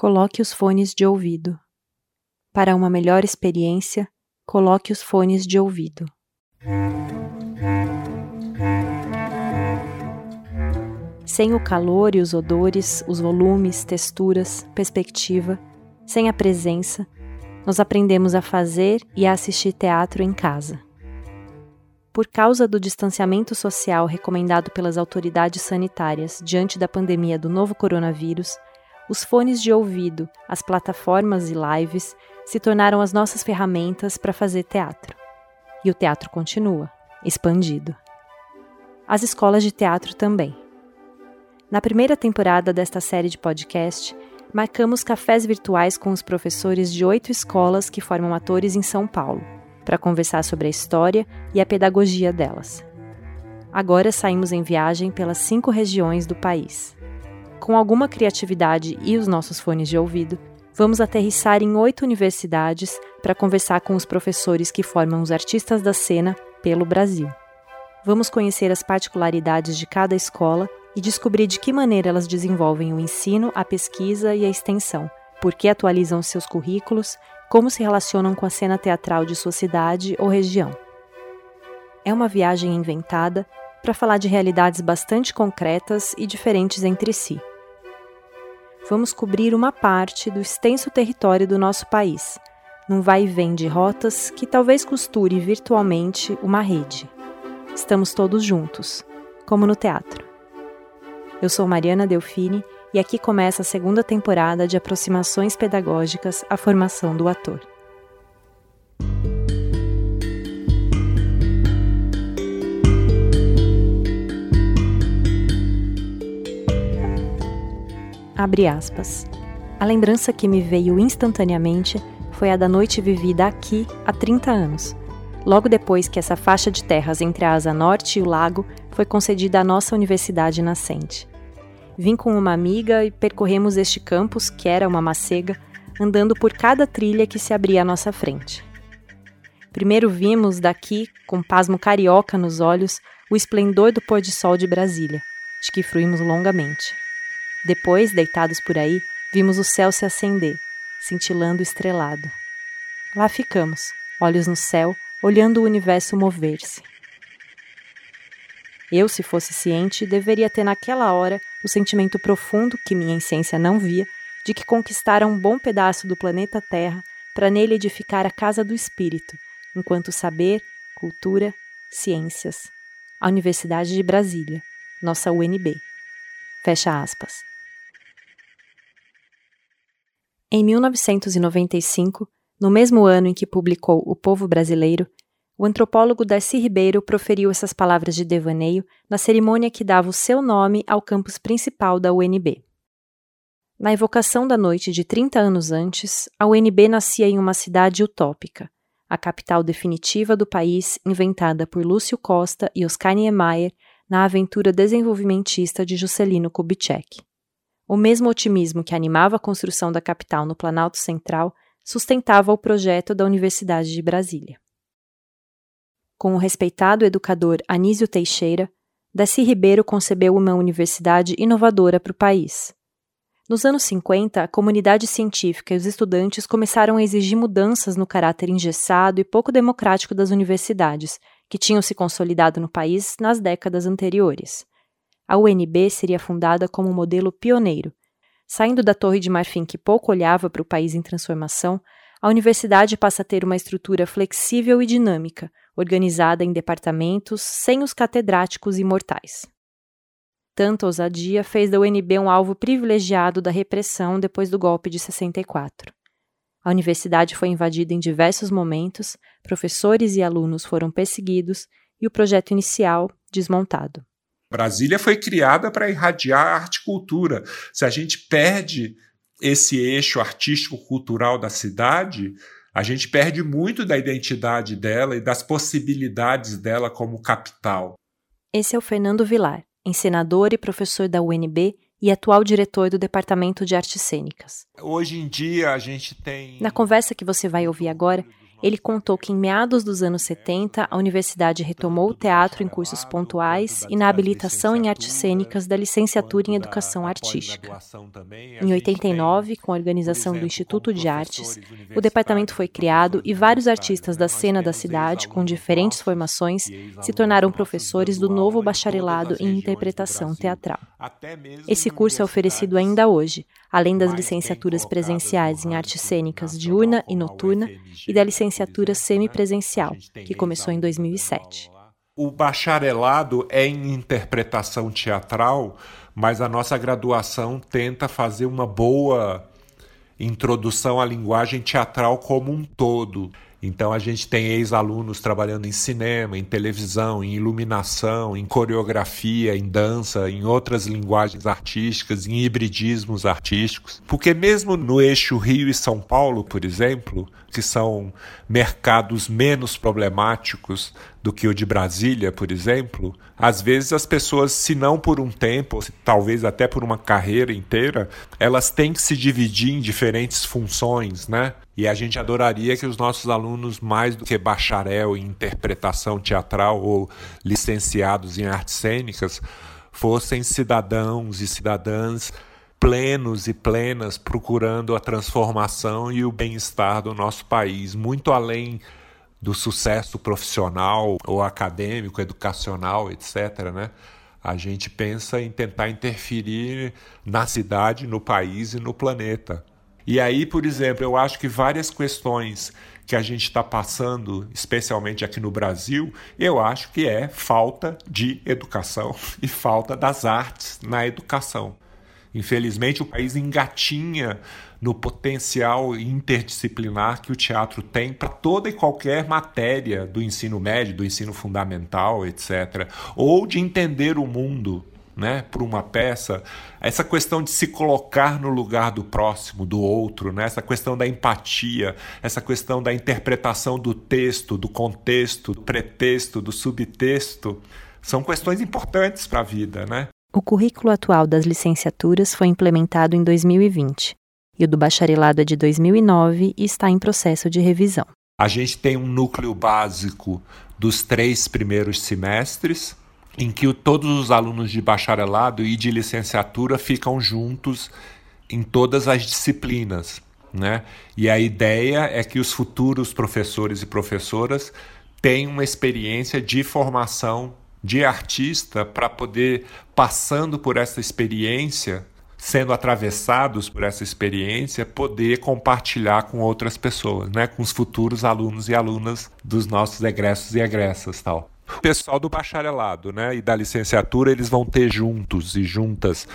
Coloque os fones de ouvido. Para uma melhor experiência, coloque os fones de ouvido. Sem o calor e os odores, os volumes, texturas, perspectiva, sem a presença, nós aprendemos a fazer e a assistir teatro em casa. Por causa do distanciamento social recomendado pelas autoridades sanitárias diante da pandemia do novo coronavírus, os fones de ouvido, as plataformas e lives se tornaram as nossas ferramentas para fazer teatro. E o teatro continua, expandido. As escolas de teatro também. Na primeira temporada desta série de podcast, marcamos cafés virtuais com os professores de oito escolas que formam atores em São Paulo, para conversar sobre a história e a pedagogia delas. Agora saímos em viagem pelas cinco regiões do país. Com alguma criatividade e os nossos fones de ouvido, vamos aterrissar em oito universidades para conversar com os professores que formam os artistas da cena pelo Brasil. Vamos conhecer as particularidades de cada escola e descobrir de que maneira elas desenvolvem o ensino, a pesquisa e a extensão, por que atualizam seus currículos, como se relacionam com a cena teatral de sua cidade ou região. É uma viagem inventada para falar de realidades bastante concretas e diferentes entre si. Vamos cobrir uma parte do extenso território do nosso país, num vai e vem de rotas que talvez costure virtualmente uma rede. Estamos todos juntos, como no teatro. Eu sou Mariana Delfini e aqui começa a segunda temporada de aproximações pedagógicas à formação do ator. Abre aspas. A lembrança que me veio instantaneamente foi a da noite vivida aqui há 30 anos, logo depois que essa faixa de terras entre a asa norte e o lago foi concedida à nossa universidade nascente. Vim com uma amiga e percorremos este campus, que era uma macega, andando por cada trilha que se abria à nossa frente. Primeiro vimos daqui, com pasmo carioca nos olhos, o esplendor do pôr de sol de Brasília, de que fruímos longamente. Depois, deitados por aí, vimos o céu se acender, cintilando estrelado. Lá ficamos, olhos no céu, olhando o universo mover-se. Eu, se fosse ciente, deveria ter naquela hora o sentimento profundo que minha essência não via de que conquistara um bom pedaço do planeta Terra para nele edificar a casa do espírito, enquanto saber, cultura, ciências. A Universidade de Brasília, nossa UNB. Fecha aspas. Em 1995, no mesmo ano em que publicou O Povo Brasileiro, o antropólogo Darcy Ribeiro proferiu essas palavras de devaneio na cerimônia que dava o seu nome ao campus principal da UNB. Na evocação da noite de 30 anos antes, a UNB nascia em uma cidade utópica, a capital definitiva do país inventada por Lúcio Costa e Oscar Niemeyer na aventura desenvolvimentista de Juscelino Kubitschek. O mesmo otimismo que animava a construção da capital no Planalto Central sustentava o projeto da Universidade de Brasília com o respeitado educador Anísio Teixeira, Daci Ribeiro concebeu uma universidade inovadora para o país. Nos anos 50, a comunidade científica e os estudantes começaram a exigir mudanças no caráter engessado e pouco democrático das universidades, que tinham se consolidado no país nas décadas anteriores. A UNB seria fundada como modelo pioneiro. Saindo da Torre de Marfim, que pouco olhava para o país em transformação, a universidade passa a ter uma estrutura flexível e dinâmica, organizada em departamentos sem os catedráticos imortais. Tanta ousadia fez da UNB um alvo privilegiado da repressão depois do golpe de 64. A universidade foi invadida em diversos momentos, professores e alunos foram perseguidos e o projeto inicial desmontado. Brasília foi criada para irradiar a arte e cultura. Se a gente perde esse eixo artístico-cultural da cidade, a gente perde muito da identidade dela e das possibilidades dela como capital. Esse é o Fernando Vilar, encenador e professor da UNB e atual diretor do Departamento de Artes Cênicas. Hoje em dia a gente tem. Na conversa que você vai ouvir agora, ele contou que em meados dos anos 70, a universidade retomou o teatro em cursos pontuais e na habilitação em artes cênicas da licenciatura em educação artística. Em 89, com a organização do Instituto de Artes, o departamento foi criado e vários artistas da cena da cidade, com diferentes formações, se tornaram professores do novo bacharelado em interpretação teatral. Esse curso é oferecido ainda hoje, além das licenciaturas presenciais em artes cênicas diurna e noturna e da licenciatura semipresencial, que começou em 2007. O bacharelado é em interpretação teatral, mas a nossa graduação tenta fazer uma boa introdução à linguagem teatral como um todo. Então a gente tem ex-alunos trabalhando em cinema, em televisão, em iluminação, em coreografia, em dança, em outras linguagens artísticas, em hibridismos artísticos. Porque mesmo no eixo Rio e São Paulo, por exemplo, que são mercados menos problemáticos do que o de Brasília, por exemplo, às vezes as pessoas, se não por um tempo, talvez até por uma carreira inteira, elas têm que se dividir em diferentes funções, né? E a gente adoraria que os nossos alunos, mais do que bacharel em interpretação teatral ou licenciados em artes cênicas, fossem cidadãos e cidadãs plenos e plenas procurando a transformação e o bem-estar do nosso país, muito além do sucesso profissional ou acadêmico, educacional, etc. Né? A gente pensa em tentar interferir na cidade, no país e no planeta. E aí, por exemplo, eu acho que várias questões que a gente está passando, especialmente aqui no Brasil, eu acho que é falta de educação e falta das artes na educação. Infelizmente, o país engatinha no potencial interdisciplinar que o teatro tem para toda e qualquer matéria do ensino médio, do ensino fundamental, etc. Ou de entender o mundo né, por uma peça, essa questão de se colocar no lugar do próximo, do outro, né, essa questão da empatia, essa questão da interpretação do texto, do contexto, do pretexto, do subtexto, são questões importantes para a vida, né? O currículo atual das licenciaturas foi implementado em 2020 e o do bacharelado é de 2009 e está em processo de revisão. A gente tem um núcleo básico dos três primeiros semestres, em que todos os alunos de bacharelado e de licenciatura ficam juntos em todas as disciplinas. Né? E a ideia é que os futuros professores e professoras tenham uma experiência de formação de artista para poder, passando por essa experiência, sendo atravessados por essa experiência, poder compartilhar com outras pessoas, né? com os futuros alunos e alunas dos nossos egressos e egressas. tal. O pessoal do bacharelado né, e da licenciatura eles vão ter juntos e juntas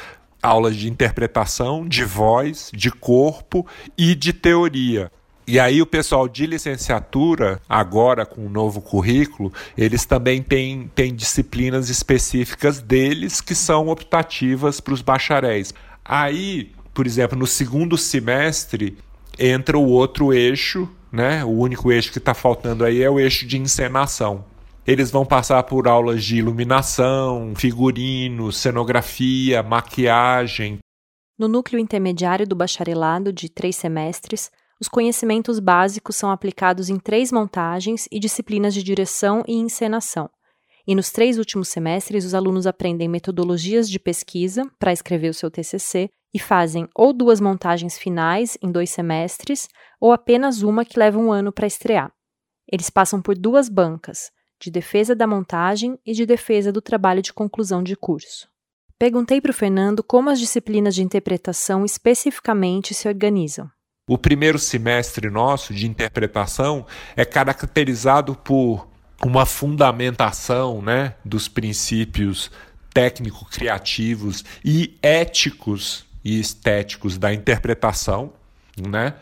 aulas de interpretação, de voz, de corpo e de teoria. E aí o pessoal de licenciatura, agora com o novo currículo, eles também têm, têm disciplinas específicas deles que são optativas para os bacharéis. Aí, por exemplo, no segundo semestre entra o outro eixo, né? O único eixo que está faltando aí é o eixo de encenação. Eles vão passar por aulas de iluminação, figurino, cenografia, maquiagem. No núcleo intermediário do bacharelado de três semestres, os conhecimentos básicos são aplicados em três montagens e disciplinas de direção e encenação. E nos três últimos semestres, os alunos aprendem metodologias de pesquisa para escrever o seu TCC e fazem ou duas montagens finais em dois semestres, ou apenas uma que leva um ano para estrear. Eles passam por duas bancas, de defesa da montagem e de defesa do trabalho de conclusão de curso. Perguntei para o Fernando como as disciplinas de interpretação especificamente se organizam. O primeiro semestre nosso de interpretação é caracterizado por uma fundamentação né, dos princípios técnico-criativos e éticos e estéticos da interpretação, né?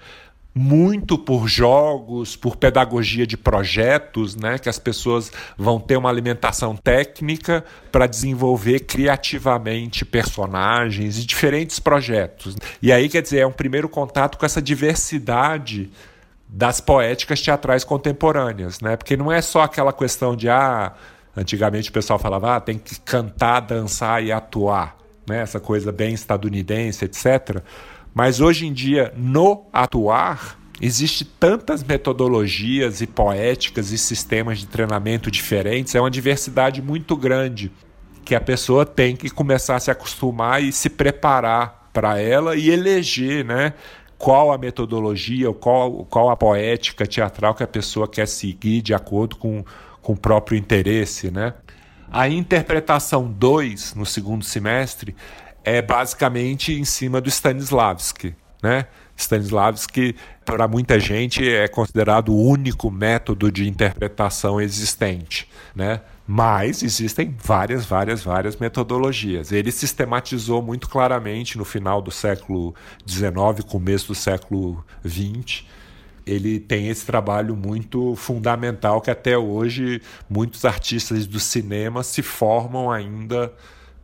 muito por jogos, por pedagogia de projetos, né, que as pessoas vão ter uma alimentação técnica para desenvolver criativamente personagens e diferentes projetos. E aí, quer dizer, é um primeiro contato com essa diversidade das poéticas teatrais contemporâneas, né? Porque não é só aquela questão de ah, antigamente o pessoal falava, ah, tem que cantar, dançar e atuar, né? Essa coisa bem estadunidense, etc. Mas hoje em dia, no atuar, Existe tantas metodologias e poéticas e sistemas de treinamento diferentes, é uma diversidade muito grande que a pessoa tem que começar a se acostumar e se preparar para ela e eleger, né? Qual a metodologia, qual, qual a poética teatral que a pessoa quer seguir de acordo com, com o próprio interesse, né? A interpretação 2, no segundo semestre, é basicamente em cima do Stanislavski, né? Stanislavski, para muita gente, é considerado o único método de interpretação existente, né? Mas existem várias, várias, várias metodologias. Ele sistematizou muito claramente no final do século XIX, começo do século XX. Ele tem esse trabalho muito fundamental que até hoje muitos artistas do cinema se formam ainda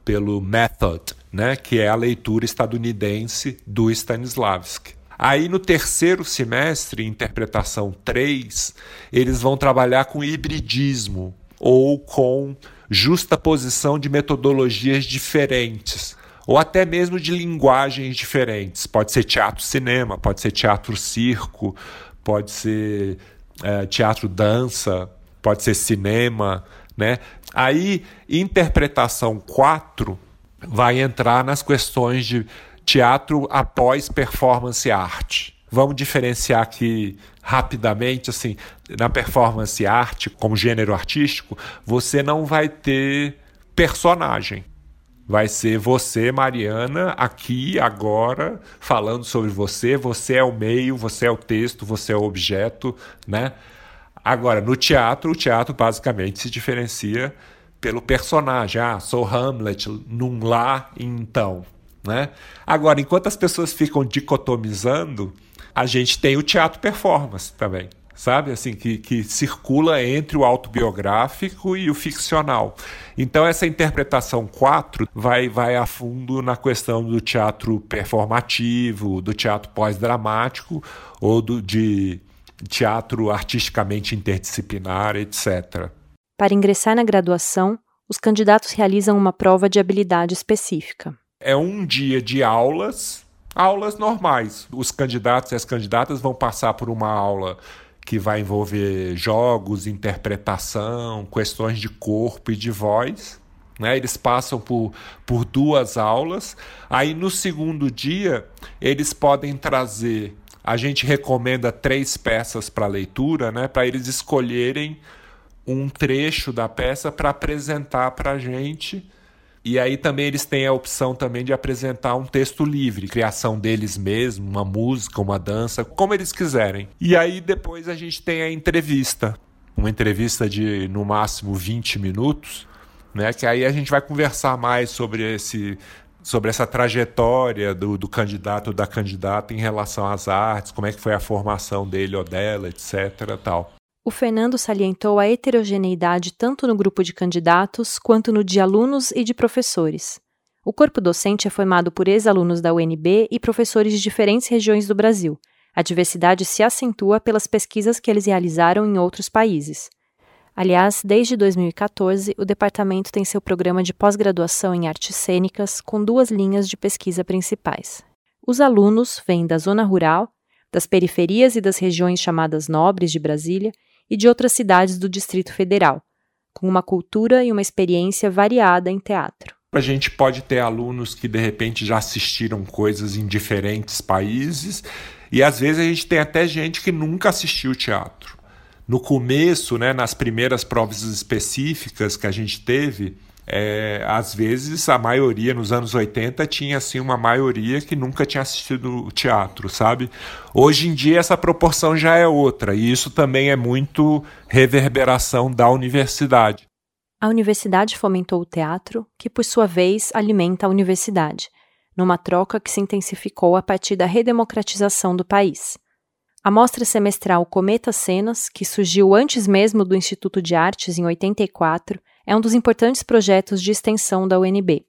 pelo method, né, que é a leitura estadunidense do Stanislavski. Aí no terceiro semestre, interpretação 3, eles vão trabalhar com hibridismo ou com justaposição de metodologias diferentes, ou até mesmo de linguagens diferentes. Pode ser teatro-cinema, pode ser teatro-circo, pode ser é, teatro-dança, pode ser cinema, né? Aí, interpretação 4 vai entrar nas questões de teatro após performance arte. Vamos diferenciar aqui rapidamente, assim, na performance arte, como gênero artístico, você não vai ter personagem. Vai ser você, Mariana, aqui, agora, falando sobre você. Você é o meio, você é o texto, você é o objeto, né? Agora, no teatro, o teatro basicamente se diferencia pelo personagem. Ah, sou Hamlet num lá então, né? Agora, enquanto as pessoas ficam dicotomizando, a gente tem o teatro performance também, sabe? Assim, que, que circula entre o autobiográfico e o ficcional. Então, essa interpretação 4 vai, vai a fundo na questão do teatro performativo, do teatro pós-dramático ou do, de teatro artisticamente interdisciplinar, etc. Para ingressar na graduação, os candidatos realizam uma prova de habilidade específica é um dia de aulas, aulas normais. Os candidatos e as candidatas vão passar por uma aula que vai envolver jogos, interpretação, questões de corpo e de voz. Né? Eles passam por, por duas aulas. Aí no segundo dia, eles podem trazer. A gente recomenda três peças para leitura, né? para eles escolherem um trecho da peça para apresentar para a gente e aí também eles têm a opção também de apresentar um texto livre, criação deles mesmos, uma música, uma dança, como eles quiserem. E aí depois a gente tem a entrevista, uma entrevista de no máximo 20 minutos, né? Que aí a gente vai conversar mais sobre esse sobre essa trajetória do, do candidato ou da candidata em relação às artes, como é que foi a formação dele ou dela, etc. tal. O Fernando salientou a heterogeneidade tanto no grupo de candidatos quanto no de alunos e de professores. O corpo docente é formado por ex-alunos da UNB e professores de diferentes regiões do Brasil. A diversidade se acentua pelas pesquisas que eles realizaram em outros países. Aliás, desde 2014, o departamento tem seu programa de pós-graduação em artes cênicas com duas linhas de pesquisa principais. Os alunos vêm da zona rural, das periferias e das regiões chamadas nobres de Brasília e de outras cidades do Distrito Federal, com uma cultura e uma experiência variada em teatro. A gente pode ter alunos que de repente já assistiram coisas em diferentes países e às vezes a gente tem até gente que nunca assistiu teatro. No começo, né, nas primeiras provas específicas que a gente teve, é, às vezes a maioria nos anos 80 tinha assim uma maioria que nunca tinha assistido teatro, sabe? Hoje em dia essa proporção já é outra e isso também é muito reverberação da universidade. A universidade fomentou o teatro, que por sua vez alimenta a universidade, numa troca que se intensificou a partir da redemocratização do país. A mostra semestral Cometa Cenas, que surgiu antes mesmo do Instituto de Artes em 84, é um dos importantes projetos de extensão da UNB.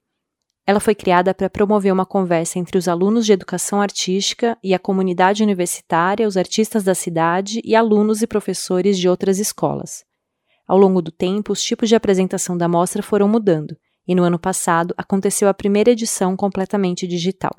Ela foi criada para promover uma conversa entre os alunos de educação artística e a comunidade universitária, os artistas da cidade e alunos e professores de outras escolas. Ao longo do tempo, os tipos de apresentação da mostra foram mudando, e no ano passado aconteceu a primeira edição completamente digital.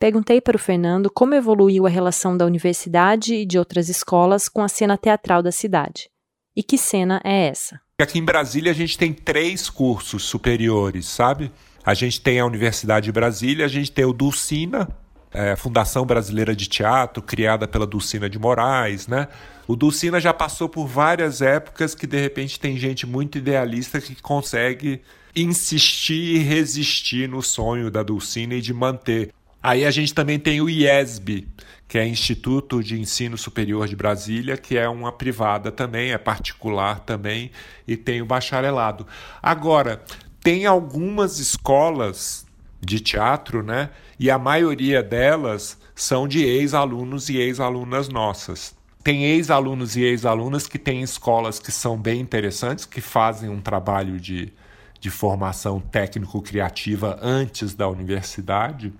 Perguntei para o Fernando como evoluiu a relação da universidade e de outras escolas com a cena teatral da cidade. E que cena é essa? Aqui em Brasília a gente tem três cursos superiores, sabe? A gente tem a Universidade de Brasília, a gente tem o Dulcina, é, Fundação Brasileira de Teatro, criada pela Dulcina de Moraes, né? O Dulcina já passou por várias épocas que de repente tem gente muito idealista que consegue insistir e resistir no sonho da Dulcina e de manter. Aí a gente também tem o IESB, que é Instituto de Ensino Superior de Brasília, que é uma privada também, é particular também, e tem o bacharelado. Agora, tem algumas escolas de teatro, né? E a maioria delas são de ex-alunos e ex-alunas nossas. Tem ex-alunos e ex-alunas que têm escolas que são bem interessantes, que fazem um trabalho de, de formação técnico-criativa antes da universidade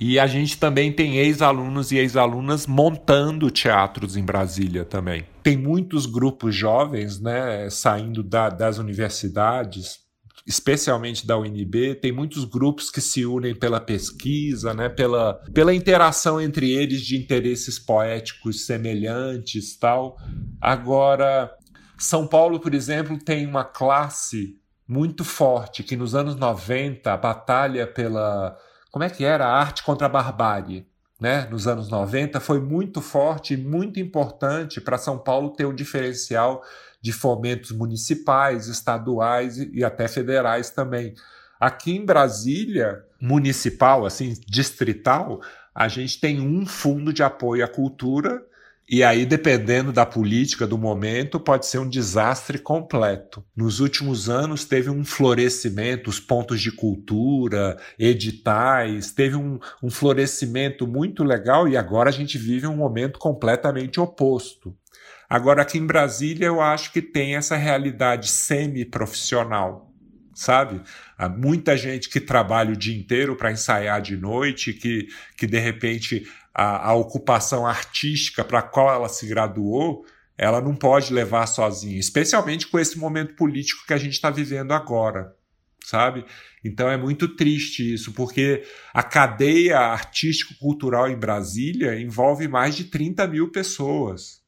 e a gente também tem ex-alunos e ex-alunas montando teatros em Brasília também. Tem muitos grupos jovens né, saindo da, das universidades, especialmente da UNB, tem muitos grupos que se unem pela pesquisa, né, pela, pela interação entre eles de interesses poéticos semelhantes tal. Agora, São Paulo, por exemplo, tem uma classe muito forte que nos anos 90 batalha pela como é que era a arte contra a barbárie, né, nos anos 90, foi muito forte e muito importante para São Paulo ter um diferencial de fomentos municipais, estaduais e até federais também. Aqui em Brasília, municipal, assim, distrital, a gente tem um fundo de apoio à cultura e aí, dependendo da política do momento, pode ser um desastre completo. Nos últimos anos, teve um florescimento, os pontos de cultura, editais, teve um, um florescimento muito legal e agora a gente vive um momento completamente oposto. Agora, aqui em Brasília, eu acho que tem essa realidade semi-profissional, sabe? Há muita gente que trabalha o dia inteiro para ensaiar de noite, que, que de repente a, a ocupação artística para a qual ela se graduou, ela não pode levar sozinha, especialmente com esse momento político que a gente está vivendo agora, sabe? Então é muito triste isso, porque a cadeia artístico-cultural em Brasília envolve mais de 30 mil pessoas.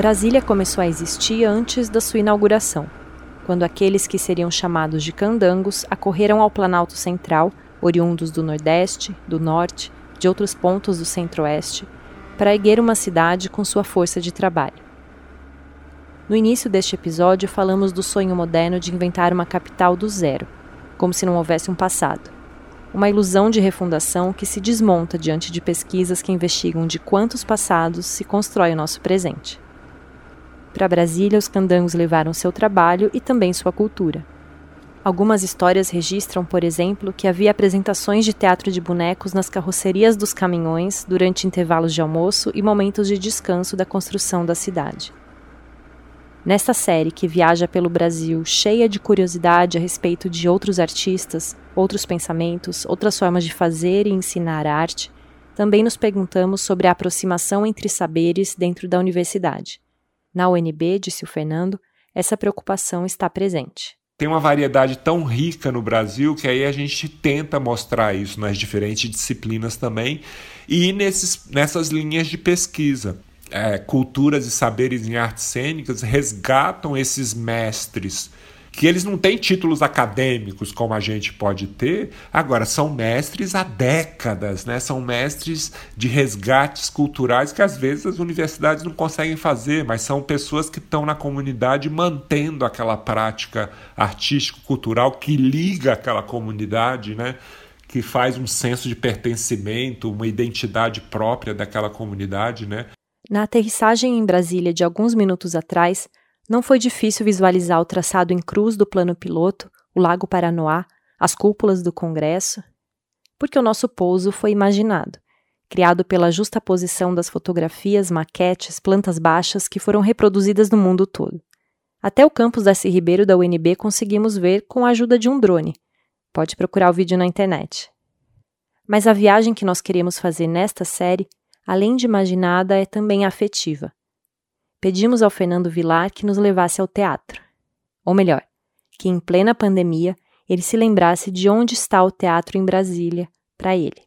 Brasília começou a existir antes da sua inauguração, quando aqueles que seriam chamados de candangos acorreram ao Planalto Central, oriundos do Nordeste, do Norte, de outros pontos do Centro-Oeste, para erguer uma cidade com sua força de trabalho. No início deste episódio, falamos do sonho moderno de inventar uma capital do zero, como se não houvesse um passado. Uma ilusão de refundação que se desmonta diante de pesquisas que investigam de quantos passados se constrói o nosso presente. Para Brasília, os candangos levaram seu trabalho e também sua cultura. Algumas histórias registram, por exemplo, que havia apresentações de teatro de bonecos nas carrocerias dos caminhões durante intervalos de almoço e momentos de descanso da construção da cidade. Nesta série que viaja pelo Brasil cheia de curiosidade a respeito de outros artistas, outros pensamentos, outras formas de fazer e ensinar arte, também nos perguntamos sobre a aproximação entre saberes dentro da universidade. Na UNB, disse o Fernando, essa preocupação está presente. Tem uma variedade tão rica no Brasil que aí a gente tenta mostrar isso nas diferentes disciplinas também e nesses, nessas linhas de pesquisa. É, culturas e saberes em artes cênicas resgatam esses mestres que eles não têm títulos acadêmicos como a gente pode ter, agora são mestres há décadas, né? São mestres de resgates culturais que às vezes as universidades não conseguem fazer, mas são pessoas que estão na comunidade mantendo aquela prática artístico-cultural que liga aquela comunidade, né? Que faz um senso de pertencimento, uma identidade própria daquela comunidade, né? Na aterrissagem em Brasília de alguns minutos atrás, não foi difícil visualizar o traçado em cruz do plano piloto, o Lago Paranoá, as cúpulas do Congresso, porque o nosso pouso foi imaginado, criado pela justa posição das fotografias, maquetes, plantas baixas que foram reproduzidas no mundo todo. Até o campus Darcy Ribeiro da UNB conseguimos ver com a ajuda de um drone. Pode procurar o vídeo na internet. Mas a viagem que nós queremos fazer nesta série, além de imaginada, é também afetiva. Pedimos ao Fernando Vilar que nos levasse ao teatro. Ou melhor, que em plena pandemia ele se lembrasse de onde está o teatro em Brasília para ele.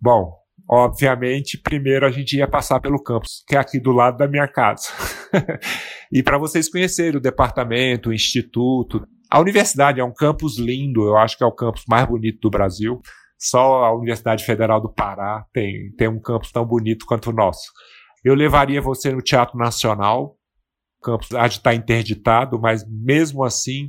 Bom, obviamente, primeiro a gente ia passar pelo campus, que é aqui do lado da minha casa. e para vocês conhecerem o departamento, o instituto. A universidade é um campus lindo, eu acho que é o campus mais bonito do Brasil. Só a Universidade Federal do Pará tem, tem um campus tão bonito quanto o nosso. Eu levaria você no Teatro Nacional, o campus estar interditado, mas mesmo assim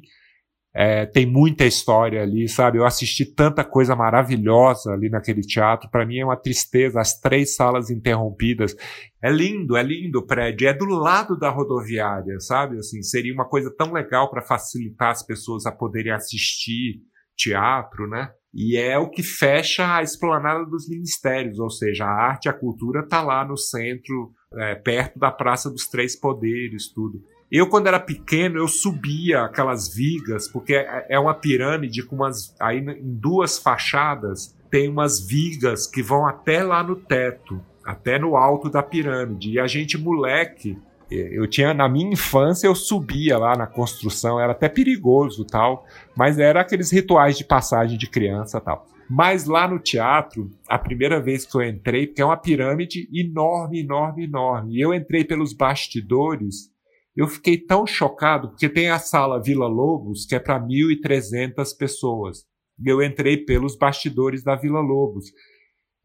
é, tem muita história ali, sabe? Eu assisti tanta coisa maravilhosa ali naquele teatro. Para mim é uma tristeza, as três salas interrompidas. É lindo, é lindo o prédio. É do lado da rodoviária, sabe? Assim, seria uma coisa tão legal para facilitar as pessoas a poderem assistir teatro, né? E é o que fecha a esplanada dos ministérios, ou seja, a arte e a cultura tá lá no centro, é, perto da Praça dos Três Poderes, tudo. Eu, quando era pequeno, eu subia aquelas vigas, porque é, é uma pirâmide com umas. Aí em duas fachadas tem umas vigas que vão até lá no teto, até no alto da pirâmide. E a gente, moleque, eu tinha na minha infância eu subia lá na construção, era até perigoso tal, mas era aqueles rituais de passagem de criança tal. Mas lá no teatro, a primeira vez que eu entrei, porque é uma pirâmide enorme, enorme, enorme, e eu entrei pelos bastidores eu fiquei tão chocado, porque tem a sala Vila Lobos, que é para 1.300 pessoas. Eu entrei pelos bastidores da Vila Lobos.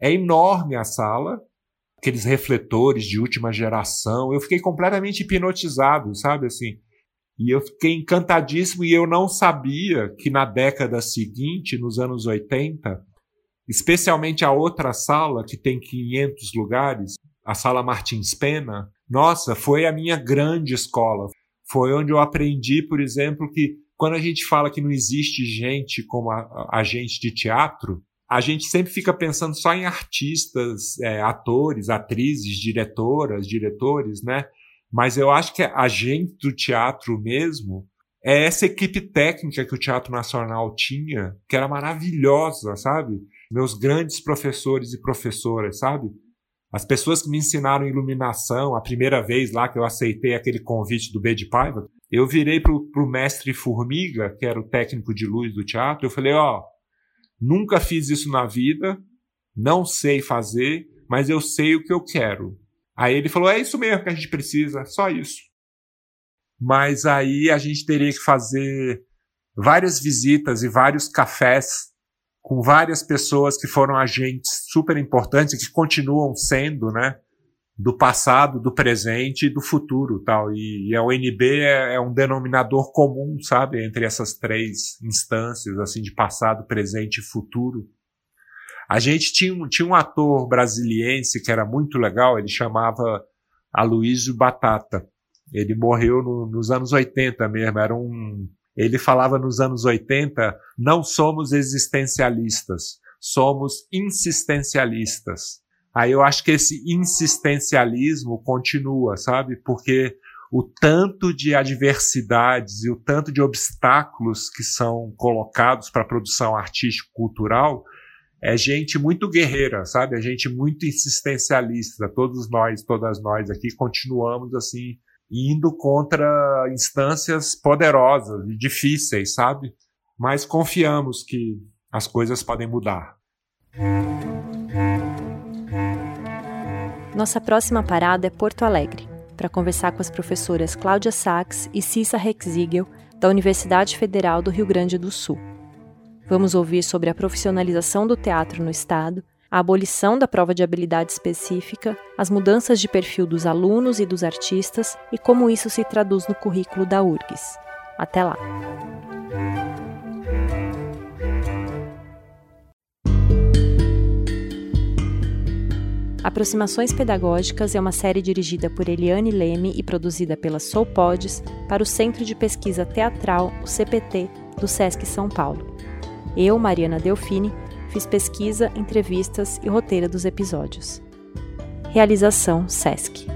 É enorme a sala, aqueles refletores de última geração. Eu fiquei completamente hipnotizado, sabe assim? E eu fiquei encantadíssimo e eu não sabia que na década seguinte, nos anos 80, especialmente a outra sala, que tem 500 lugares, a sala Martins Pena, nossa, foi a minha grande escola. Foi onde eu aprendi, por exemplo, que quando a gente fala que não existe gente como agente de teatro, a gente sempre fica pensando só em artistas, é, atores, atrizes, diretoras, diretores, né? Mas eu acho que a gente do teatro mesmo é essa equipe técnica que o Teatro Nacional tinha, que era maravilhosa, sabe? Meus grandes professores e professoras, sabe? As pessoas que me ensinaram iluminação, a primeira vez lá que eu aceitei aquele convite do B de Paiva, eu virei pro, pro mestre Formiga, que era o técnico de luz do teatro, eu falei, ó, nunca fiz isso na vida, não sei fazer, mas eu sei o que eu quero. Aí ele falou, é isso mesmo que a gente precisa, só isso. Mas aí a gente teria que fazer várias visitas e vários cafés com várias pessoas que foram agentes super importantes e que continuam sendo, né? Do passado, do presente e do futuro, tal. E, e a UNB é, é, um denominador comum, sabe, entre essas três instâncias, assim, de passado, presente e futuro. A gente tinha, tinha um ator brasiliense que era muito legal, ele chamava Aloysio Batata. Ele morreu no, nos anos 80 mesmo, era um ele falava nos anos 80: não somos existencialistas, somos insistencialistas. Aí eu acho que esse insistencialismo continua, sabe? Porque o tanto de adversidades e o tanto de obstáculos que são colocados para a produção artístico-cultural é gente muito guerreira, sabe? É gente muito insistencialista. Todos nós, todas nós aqui continuamos assim indo contra instâncias poderosas e difíceis, sabe? Mas confiamos que as coisas podem mudar. Nossa próxima parada é Porto Alegre, para conversar com as professoras Cláudia Sachs e Cissa Rexigel, da Universidade Federal do Rio Grande do Sul. Vamos ouvir sobre a profissionalização do teatro no Estado a abolição da prova de habilidade específica, as mudanças de perfil dos alunos e dos artistas e como isso se traduz no currículo da URGS. Até lá! Aproximações Pedagógicas é uma série dirigida por Eliane Leme e produzida pela Soupodes para o Centro de Pesquisa Teatral, o CPT, do SESC São Paulo. Eu, Mariana Delfini, Fiz pesquisa, entrevistas e roteiro dos episódios. Realização SESC.